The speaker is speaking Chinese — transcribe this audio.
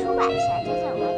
出版社就是我